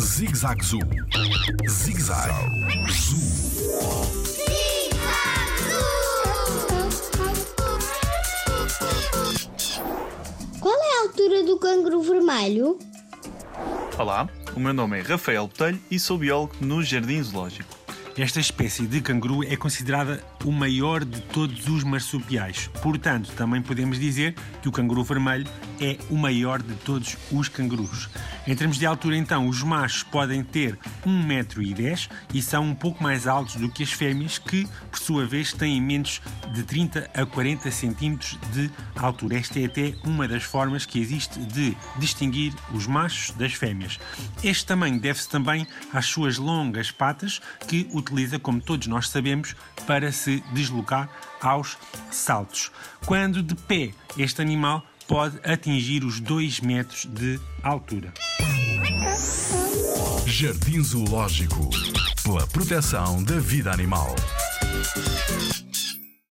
Zig-Zag Zoo. Zig-Zag Zoo. Qual é a altura do canguru vermelho? Olá, o meu nome é Rafael Botelho e sou biólogo no Jardim Zoológico. Esta espécie de canguru é considerada o maior de todos os marsupiais. Portanto, também podemos dizer que o canguru vermelho é o maior de todos os cangurus. Em termos de altura, então, os machos podem ter 1,10m e são um pouco mais altos do que as fêmeas, que, por sua vez, têm menos de 30 a 40 centímetros de altura. Esta é até uma das formas que existe de distinguir os machos das fêmeas. Este tamanho deve-se também às suas longas patas, que utiliza, como todos nós sabemos, para se deslocar aos saltos. Quando de pé, este animal pode atingir os 2 metros de altura. Jardim Zoológico. Pela proteção da vida animal.